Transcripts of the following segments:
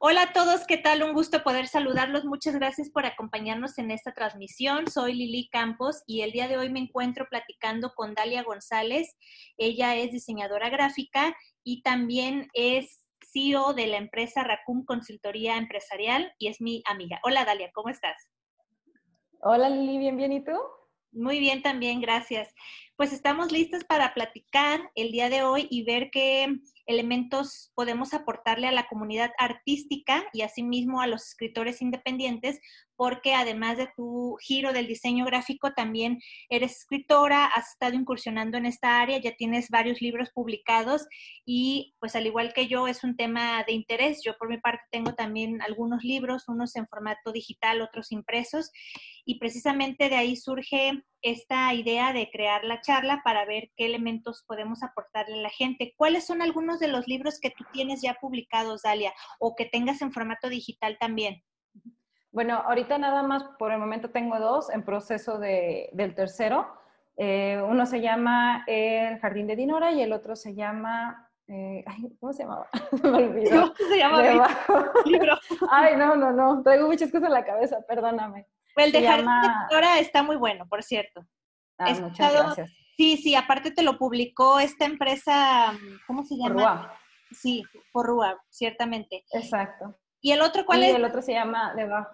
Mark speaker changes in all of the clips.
Speaker 1: Hola a todos, ¿qué tal? Un gusto poder saludarlos. Muchas gracias por acompañarnos en esta transmisión. Soy Lili Campos y el día de hoy me encuentro platicando con Dalia González. Ella es diseñadora gráfica y también es CEO de la empresa Racum Consultoría Empresarial y es mi amiga. Hola Dalia, ¿cómo estás?
Speaker 2: Hola Lili, bien, bien, ¿y tú?
Speaker 1: Muy bien también, gracias. Pues estamos listas para platicar el día de hoy y ver qué elementos podemos aportarle a la comunidad artística y asimismo a los escritores independientes, porque además de tu giro del diseño gráfico, también eres escritora, has estado incursionando en esta área, ya tienes varios libros publicados y pues al igual que yo es un tema de interés. Yo por mi parte tengo también algunos libros, unos en formato digital, otros impresos y precisamente de ahí surge esta idea de crear la charla para ver qué elementos podemos aportarle a la gente. ¿Cuáles son algunos de los libros que tú tienes ya publicados, Dalia, o que tengas en formato digital también?
Speaker 2: Bueno, ahorita nada más por el momento tengo dos en proceso de, del tercero. Eh, uno se llama El Jardín de Dinora y el otro se llama eh, ¿cómo se llamaba? me olvidó.
Speaker 1: ¿Cómo se llama?
Speaker 2: Libro. Ay, no, no, no. Traigo muchas cosas en la cabeza, perdóname.
Speaker 1: El de Jardín de Dinora está muy bueno, por cierto.
Speaker 2: Ah, muchas gracias.
Speaker 1: Sí, sí, aparte te lo publicó esta empresa, ¿cómo se llama?
Speaker 2: Porrua.
Speaker 1: Sí, Porrua, ciertamente.
Speaker 2: Exacto.
Speaker 1: ¿Y el otro cuál
Speaker 2: y
Speaker 1: es?
Speaker 2: el otro se llama Debajo.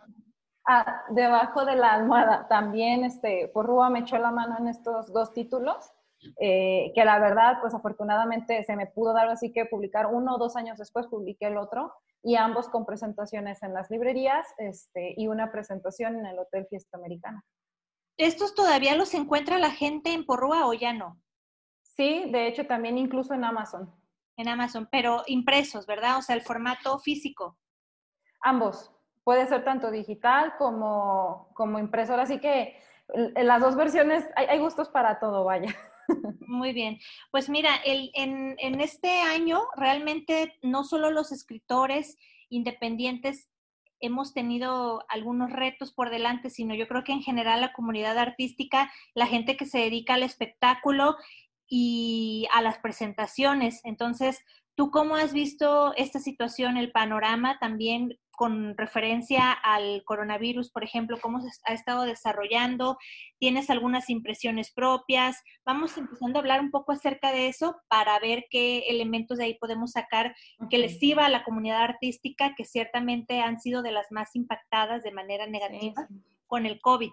Speaker 2: Ah, Debajo de la almohada. También, este, Porrua me echó la mano en estos dos títulos, eh, que la verdad, pues afortunadamente se me pudo dar así que publicar uno o dos años después publiqué el otro, y ambos con presentaciones en las librerías este, y una presentación en el Hotel Fiesta Americana.
Speaker 1: ¿Estos todavía los encuentra la gente en Porrúa o ya no?
Speaker 2: Sí, de hecho también incluso en Amazon.
Speaker 1: En Amazon, pero impresos, ¿verdad? O sea, el formato físico.
Speaker 2: Ambos. Puede ser tanto digital como, como impreso. Así que en las dos versiones hay, hay gustos para todo, vaya.
Speaker 1: Muy bien. Pues mira, el, en, en este año realmente no solo los escritores independientes hemos tenido algunos retos por delante, sino yo creo que en general la comunidad artística, la gente que se dedica al espectáculo y a las presentaciones. Entonces, ¿tú cómo has visto esta situación, el panorama también con referencia al coronavirus, por ejemplo, cómo se ha estado desarrollando, tienes algunas impresiones propias. Vamos empezando a hablar un poco acerca de eso para ver qué elementos de ahí podemos sacar que les sirva a la comunidad artística, que ciertamente han sido de las más impactadas de manera negativa con el COVID.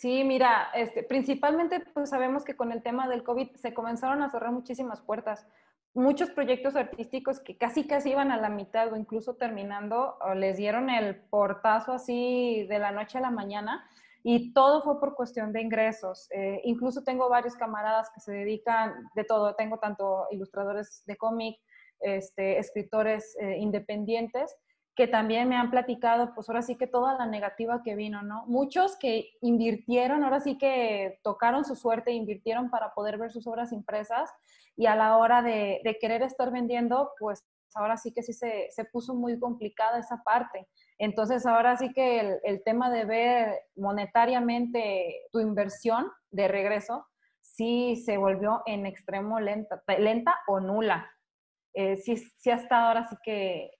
Speaker 2: Sí, mira, este, principalmente pues sabemos que con el tema del COVID se comenzaron a cerrar muchísimas puertas muchos proyectos artísticos que casi casi iban a la mitad o incluso terminando, les dieron el portazo así de la noche a la mañana y todo fue por cuestión de ingresos. Eh, incluso tengo varios camaradas que se dedican de todo, tengo tanto ilustradores de cómic, este, escritores eh, independientes que también me han platicado, pues ahora sí que toda la negativa que vino, ¿no? Muchos que invirtieron, ahora sí que tocaron su suerte, invirtieron para poder ver sus obras impresas y a la hora de, querer estar vendiendo, pues ahora sí que sí se, puso muy complicada esa parte. Entonces ahora sí que el, el, tema de ver monetariamente tu inversión de regreso, sí se volvió en extremo lenta, lenta o nula. Eh, sí, sí ha estado ahora sí que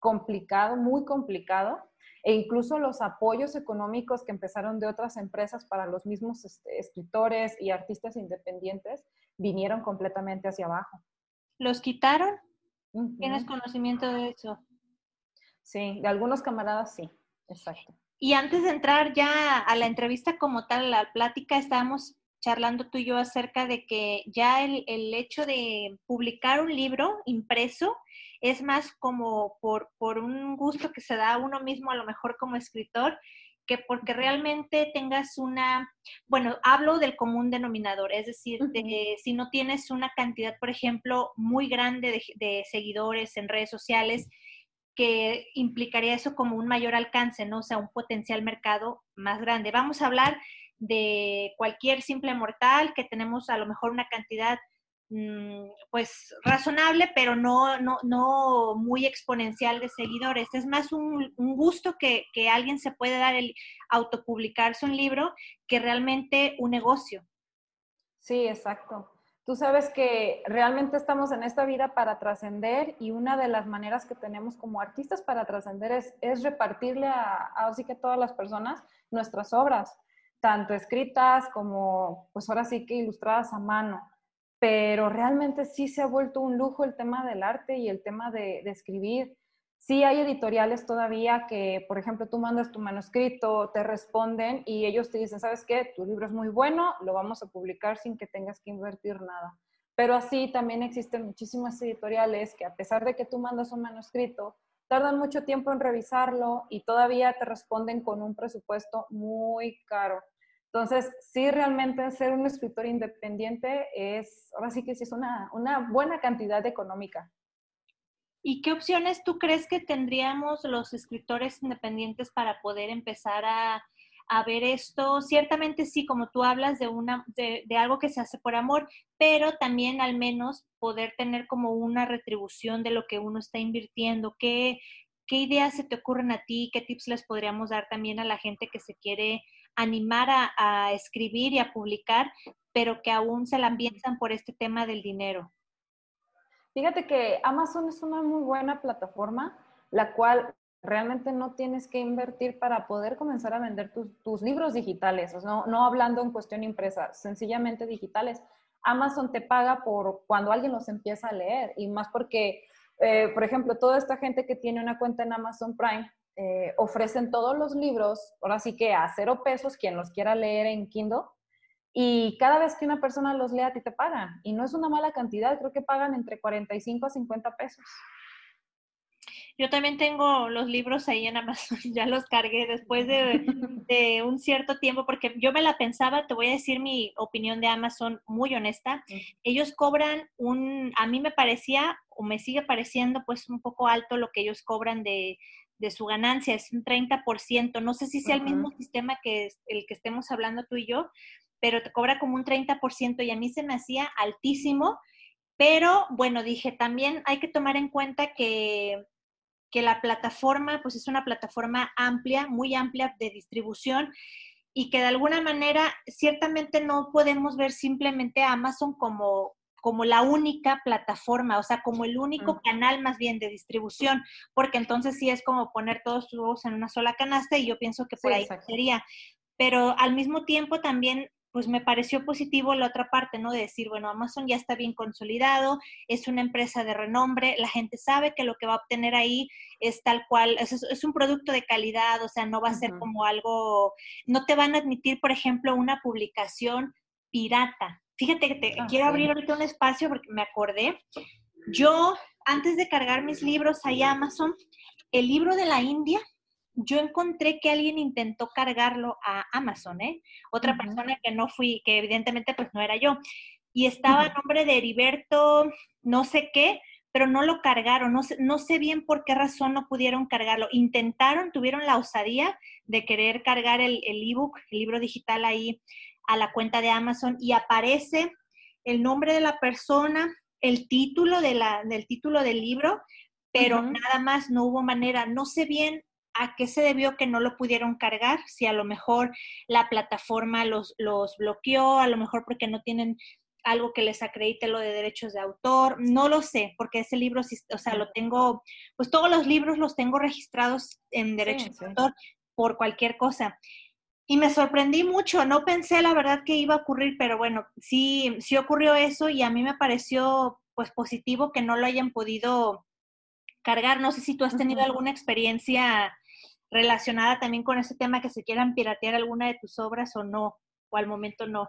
Speaker 2: complicado, muy complicado, e incluso los apoyos económicos que empezaron de otras empresas para los mismos este, escritores y artistas independientes vinieron completamente hacia abajo.
Speaker 1: ¿Los quitaron? ¿Tienes conocimiento de eso?
Speaker 2: Sí, de algunos camaradas sí, exacto.
Speaker 1: Y antes de entrar ya a la entrevista como tal, a la plática, estábamos charlando tú y yo acerca de que ya el, el hecho de publicar un libro impreso es más como por, por un gusto que se da a uno mismo, a lo mejor como escritor, que porque realmente tengas una, bueno, hablo del común denominador, es decir, si no tienes una cantidad, por ejemplo, muy grande de, seguidores en redes sociales, que implicaría eso como un mayor alcance, ¿no? O sea, un potencial mercado más grande. Vamos a hablar de cualquier simple mortal que tenemos a lo mejor una cantidad pues razonable, pero no, no, no muy exponencial de seguidores. Es más un, gusto que, alguien se puede dar el autopublicarse un libro que realmente un negocio.
Speaker 2: Sí, exacto. Tú sabes que realmente estamos en esta vida para trascender y una de las maneras que tenemos como artistas para trascender es, es repartirle a, a, así que todas las personas nuestras obras, tanto escritas como pues ahora sí que ilustradas a mano pero realmente sí se ha vuelto un lujo el tema del arte y el tema de, escribir. Sí hay editoriales todavía que, por ejemplo, tú mandas tu manuscrito, te responden y ellos te dicen, ¿sabes qué? Tu libro es muy bueno, lo vamos a publicar sin que tengas que invertir nada. Pero así también existen muchísimas editoriales que a pesar de que tú mandas un manuscrito, tardan mucho tiempo en revisarlo y todavía te responden con un presupuesto muy caro. Entonces, sí, realmente ser un escritor independiente es, ahora sí que sí es una, buena cantidad económica.
Speaker 1: ¿Y qué opciones tú crees que tendríamos los escritores independientes para poder empezar a, ver esto? Ciertamente sí, como tú hablas de, una, de, algo que se hace por amor, pero también al menos poder tener como una retribución de lo que uno está invirtiendo. ¿Qué, qué ideas se te ocurren a ti? ¿Qué tips les podríamos dar también a la gente que se quiere animar a, escribir y a publicar, pero que aún se la ambientan por este tema del dinero?
Speaker 2: Fíjate que Amazon es una muy buena plataforma, la cual realmente no tienes que invertir para poder comenzar a vender tus, libros digitales, no, no hablando en cuestión impresa, sencillamente digitales. Amazon te paga por cuando alguien los empieza a leer y más porque, eh, por ejemplo, toda esta gente que tiene una cuenta en Amazon Prime eh, ofrecen todos los libros, ahora sí que a cero pesos, quien los quiera leer en Kindle, y cada vez que una persona los lea, a ti te pagan. Y no es una mala cantidad, creo que pagan entre 45 a 50 pesos.
Speaker 1: Yo también tengo los libros ahí en Amazon, ya los cargué después de, de, un cierto tiempo, porque yo me la pensaba, te voy a decir mi opinión de Amazon muy honesta. Ellos cobran un, a mí me parecía, o me sigue pareciendo, pues un poco alto lo que ellos cobran de, de su ganancia, es un 30%. No sé si sea el mismo sistema que el que estemos hablando tú y yo, pero te cobra como un 30% y a mí se me hacía altísimo. Pero bueno, dije, también hay que tomar en cuenta que, que la plataforma, pues es una plataforma amplia, muy amplia de distribución y que de alguna manera ciertamente no podemos ver simplemente a Amazon como, como la única plataforma, o sea, como el único canal más bien de distribución, porque entonces sí es como poner todos tus huevos en una sola canasta y yo pienso que por ahí sería. Pero al mismo tiempo también pues me pareció positivo la otra parte, ¿no? De decir, bueno, Amazon ya está bien consolidado, es una empresa de renombre, la gente sabe que lo que va a obtener ahí es tal cual, es, un producto de calidad, o sea, no va a ser como algo, no te van a admitir, por ejemplo, una publicación pirata, Fíjate que te ah, quiero abrir ahorita un espacio porque me acordé. Yo, antes de cargar mis libros ahí a Amazon, el libro de la India, yo encontré que alguien intentó cargarlo a Amazon, ¿eh? Otra persona que no fui, que evidentemente pues no era yo. Y estaba a nombre de Heriberto, no sé qué, pero no lo cargaron. No sé, no sé bien por qué razón no pudieron cargarlo. Intentaron, tuvieron la osadía de querer cargar el ebook, el, el libro digital ahí a la cuenta de Amazon y aparece el nombre de la persona, el título de la, del título del libro, pero nada más no hubo manera. No sé bien a qué se debió que no lo pudieron cargar, si a lo mejor la plataforma los, los bloqueó, a lo mejor porque no tienen algo que les acredite lo de derechos de autor, no lo sé, porque ese libro, o sea, lo tengo, pues todos los libros los tengo registrados en derechos de autor por cualquier cosa y me sorprendí mucho, no pensé la verdad que iba a ocurrir, pero bueno, sí, sí ocurrió eso y a mí me pareció pues positivo que no lo hayan podido cargar. No sé si tú has tenido alguna experiencia relacionada también con ese tema que se quieran piratear alguna de tus obras o no, o al momento no.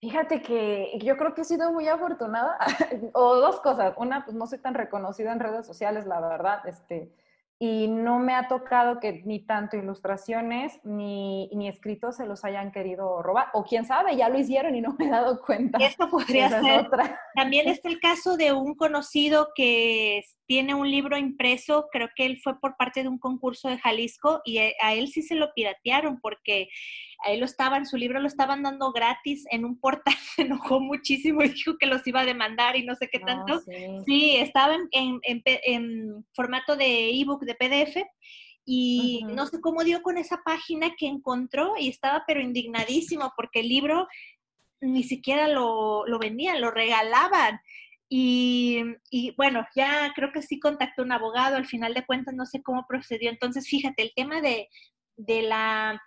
Speaker 2: Fíjate que yo creo que he sido muy afortunada, o dos cosas. Una, pues no soy tan reconocida en redes sociales, la verdad. Este, y no me ha tocado que ni tanto ilustraciones ni, ni escritos se los hayan querido robar. O quién sabe, ya lo hicieron y no me he dado cuenta.
Speaker 1: Esto podría ser. También está el caso de un conocido que tiene un libro impreso, creo que él fue por parte de un concurso de Jalisco y a él sí se lo piratearon porque a él lo estaban, su libro lo estaban dando gratis en un portal, se enojó muchísimo y dijo que los iba a demandar y no sé qué tanto. sí. estaba en, en, formato de ebook, de PDF, y no sé cómo dio con esa página que encontró y estaba pero indignadísimo porque el libro ni siquiera lo, lo vendían, lo regalaban. Y, y, bueno, ya creo que sí contactó un abogado, al final de cuentas no sé cómo procedió. Entonces, fíjate, el tema de, de la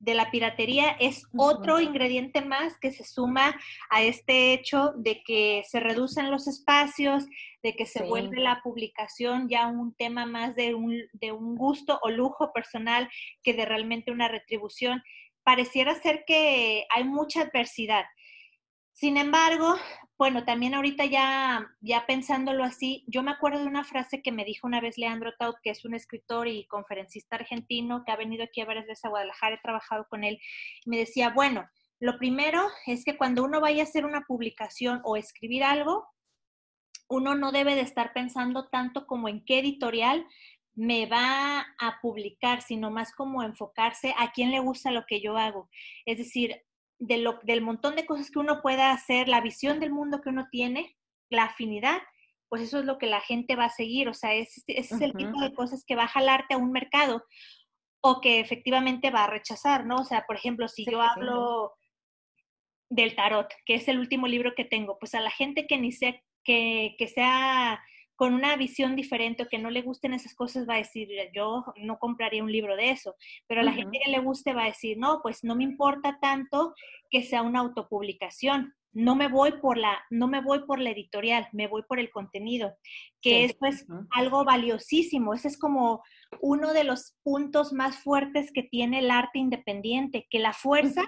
Speaker 1: de la piratería es otro ingrediente más que se suma a este hecho de que se reducen los espacios, de que se vuelve la publicación ya un tema más de un, de un gusto o lujo personal que de realmente una retribución. Pareciera ser que hay mucha adversidad. Sin embargo, bueno, también ahorita ya, ya pensándolo así, yo me acuerdo de una frase que me dijo una vez Leandro Taut, que es un escritor y conferencista argentino que ha venido aquí a varias veces a Guadalajara, he trabajado con él, me decía, bueno, lo primero es que cuando uno vaya a hacer una publicación o escribir algo, uno no debe de estar pensando tanto como en qué editorial me va a publicar, sino más como enfocarse a quién le gusta lo que yo hago. Es decir, del montón de cosas que uno pueda hacer, la visión del mundo que uno tiene, la afinidad, pues eso es lo que la gente va a seguir. O sea, ese, es el tipo de cosas que va a jalarte a un mercado o que efectivamente va a rechazar, ¿no? O sea, por ejemplo, si yo hablo del tarot, que es el último libro que tengo, pues a la gente que ni sea, que, que sea con una visión diferente o que no le gusten esas cosas va a decir, yo no compraría un libro de eso, pero a la gente que le guste va a decir, no, pues no me importa tanto que sea una autopublicación, no me voy por la, no me voy por la editorial, me voy por el contenido, que eso es algo valiosísimo, ese es como uno de los puntos más fuertes que tiene el arte independiente, que la fuerza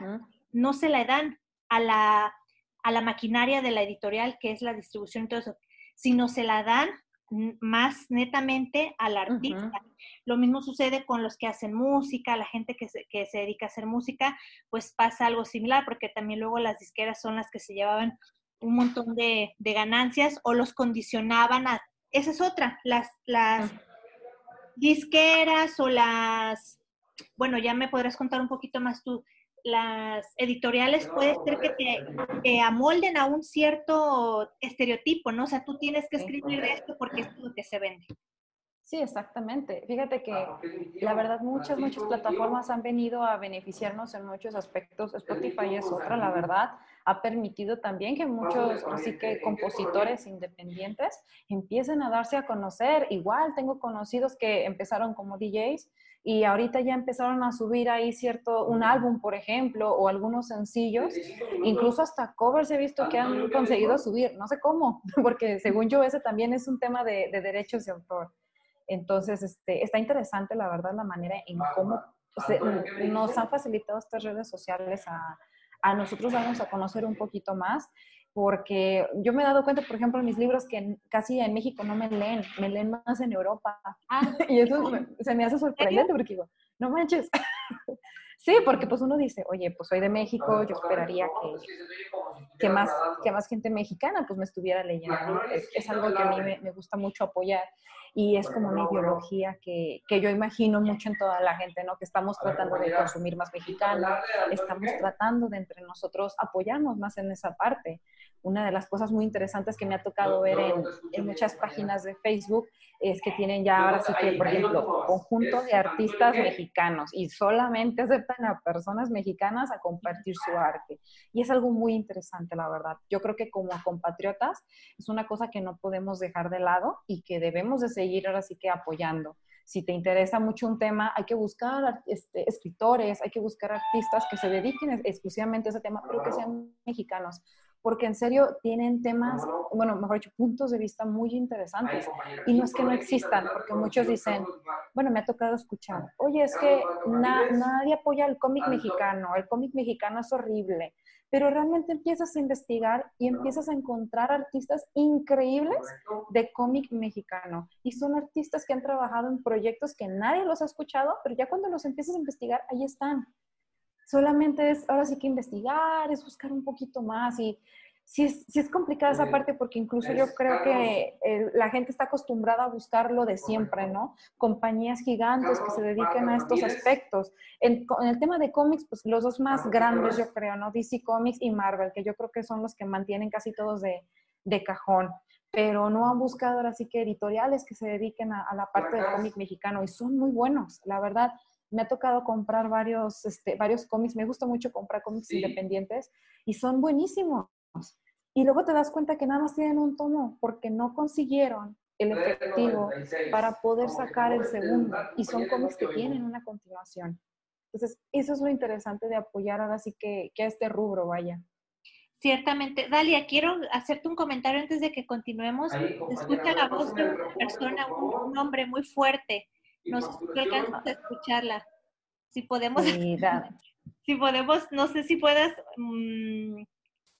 Speaker 1: no se la dan a la, a la maquinaria de la editorial, que es la distribución y todo eso sino se la dan más netamente al artista. Lo mismo sucede con los que hacen música, la gente que se, que se dedica a hacer música, pues pasa algo similar, porque también luego las disqueras son las que se llevaban un montón de, de ganancias o los condicionaban a... Esa es otra, las, las disqueras o las... Bueno, ya me podrás contar un poquito más tú las editoriales puede ser que te, amolden a un cierto estereotipo, ¿no? O sea, tú tienes que escribir de esto porque es lo que se vende.
Speaker 2: Sí, exactamente. Fíjate que la verdad muchas, muchas plataformas han venido a beneficiarnos en muchos aspectos. Spotify es otra, la verdad. Ha permitido también que muchos, así que compositores independientes empiecen a darse a conocer. Igual tengo conocidos que empezaron como DJs y ahorita ya empezaron a subir ahí cierto, un álbum, por ejemplo, o algunos sencillos, incluso hasta covers he visto que han conseguido subir, no sé cómo, porque según yo ese también es un tema de, derechos de autor. Entonces, este, está interesante, la verdad, la manera en cómo nos han facilitado estas redes sociales a, a nosotros. Darnos a conocer un poquito más porque yo me he dado cuenta, por ejemplo, en mis libros que casi en México no me leen, me leen más en Europa. Ah, y eso se me hace sorprendente porque digo, no manches. sí, porque pues uno dice, oye, pues soy de México, yo esperaría que, que, más, que más gente mexicana pues me estuviera leyendo. Es, algo que a mí me, me gusta mucho apoyar y es como una ideología que, que, yo imagino mucho en toda la gente, ¿no? Que estamos tratando de consumir más mexicano, estamos tratando de entre nosotros apoyarnos más en esa parte. Una de las cosas muy interesantes que me ha tocado ver en, muchas páginas de Facebook es que tienen ya ahora sí que, por ejemplo, conjunto de artistas mexicanos y solamente aceptan a personas mexicanas a compartir su arte. Y es algo muy interesante, la verdad. Yo creo que como compatriotas es una cosa que no podemos dejar de lado y que debemos de seguir ahora sí que apoyando. Si te interesa mucho un tema, hay que buscar este, escritores, hay que buscar artistas que se dediquen exclusivamente a ese tema, pero que sean mexicanos, porque en serio tienen temas, bueno, mejor dicho, puntos de vista muy interesantes. Y no es que no existan, porque muchos dicen, bueno, me ha tocado escuchar, oye, es que nadie apoya el cómic mexicano, el cómic mexicano es horrible, pero realmente empiezas a investigar y empiezas a encontrar artistas increíbles de cómic mexicano. Y son artistas que han trabajado en proyectos que nadie los ha escuchado, pero ya cuando los empiezas a investigar, ahí están. Solamente es, ahora sí que investigar, es buscar un poquito más y sí es, sí es complicada esa parte porque incluso yo creo que la gente está acostumbrada a buscar lo de siempre, ¿no? Compañías gigantes que se dediquen a estos aspectos. En, el tema de cómics, pues los dos más grandes yo creo, ¿no? DC Comics y Marvel, que yo creo que son los que mantienen casi todos de, de cajón pero no han buscado ahora sí que editoriales que se dediquen a, a la parte del cómic mexicano y son muy buenos, la verdad me ha tocado comprar varios, este, varios cómics, me gusta mucho comprar cómics independientes y son buenísimos. Y luego te das cuenta que nada más tienen un tomo porque no consiguieron el efectivo para poder sacar el segundo. Y son cómics que tienen una continuación. Entonces, eso es lo interesante de apoyar ahora sí que, que a este rubro vaya.
Speaker 1: Ciertamente. Dalia, quiero hacerte un comentario antes de que continuemos. Escucha la voz de una persona, un, hombre muy fuerte. No sé si alcanzas a escucharla. Si podemos, si podemos, no sé si puedas mm,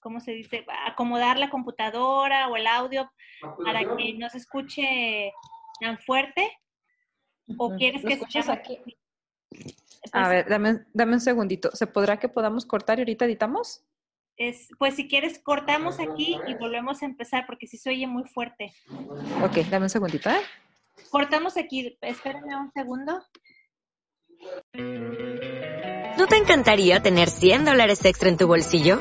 Speaker 1: ¿cómo se dice? Acomodar la computadora o el audio para que no se escuche tan fuerte. ¿O quieres que escuches aquí?
Speaker 2: A ver, dame, dame un segundito. ¿Se podrá que podamos cortar y ahorita editamos?
Speaker 1: Es, pues si quieres, cortamos aquí y volvemos a empezar porque si se oye muy fuerte.
Speaker 2: Ok, dame un segundito, ¿eh?
Speaker 1: Cortamos aquí. Espérame un segundo.
Speaker 3: ¿No te encantaría tener 100 dólares extra en tu bolsillo?